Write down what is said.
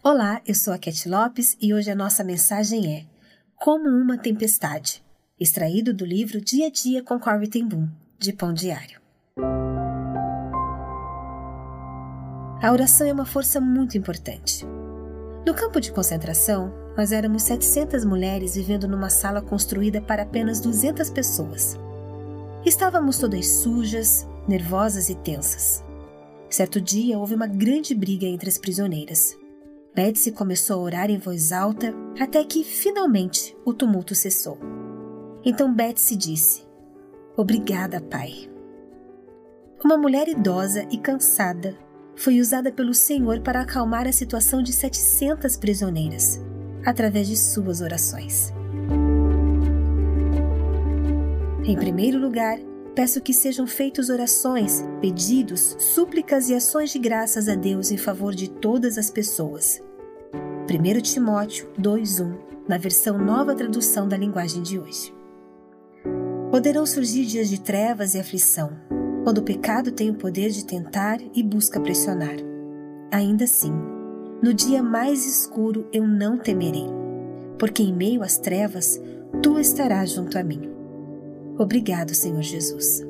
Olá, eu sou a Cat Lopes e hoje a nossa mensagem é Como uma Tempestade, extraído do livro Dia a Dia com Corey Ten Boom, de Pão Diário. A oração é uma força muito importante. No campo de concentração, nós éramos 700 mulheres vivendo numa sala construída para apenas 200 pessoas. Estávamos todas sujas, nervosas e tensas. Certo dia houve uma grande briga entre as prisioneiras. Betsy começou a orar em voz alta até que, finalmente, o tumulto cessou. Então Betsy disse: Obrigada, Pai. Uma mulher idosa e cansada foi usada pelo Senhor para acalmar a situação de 700 prisioneiras, através de suas orações. Em primeiro lugar, peço que sejam feitas orações, pedidos, súplicas e ações de graças a Deus em favor de todas as pessoas, 1 Timóteo 2:1, na versão Nova Tradução da linguagem de hoje. Poderão surgir dias de trevas e aflição, quando o pecado tem o poder de tentar e busca pressionar. Ainda assim, no dia mais escuro eu não temerei, porque em meio às trevas tu estarás junto a mim. Obrigado, Senhor Jesus.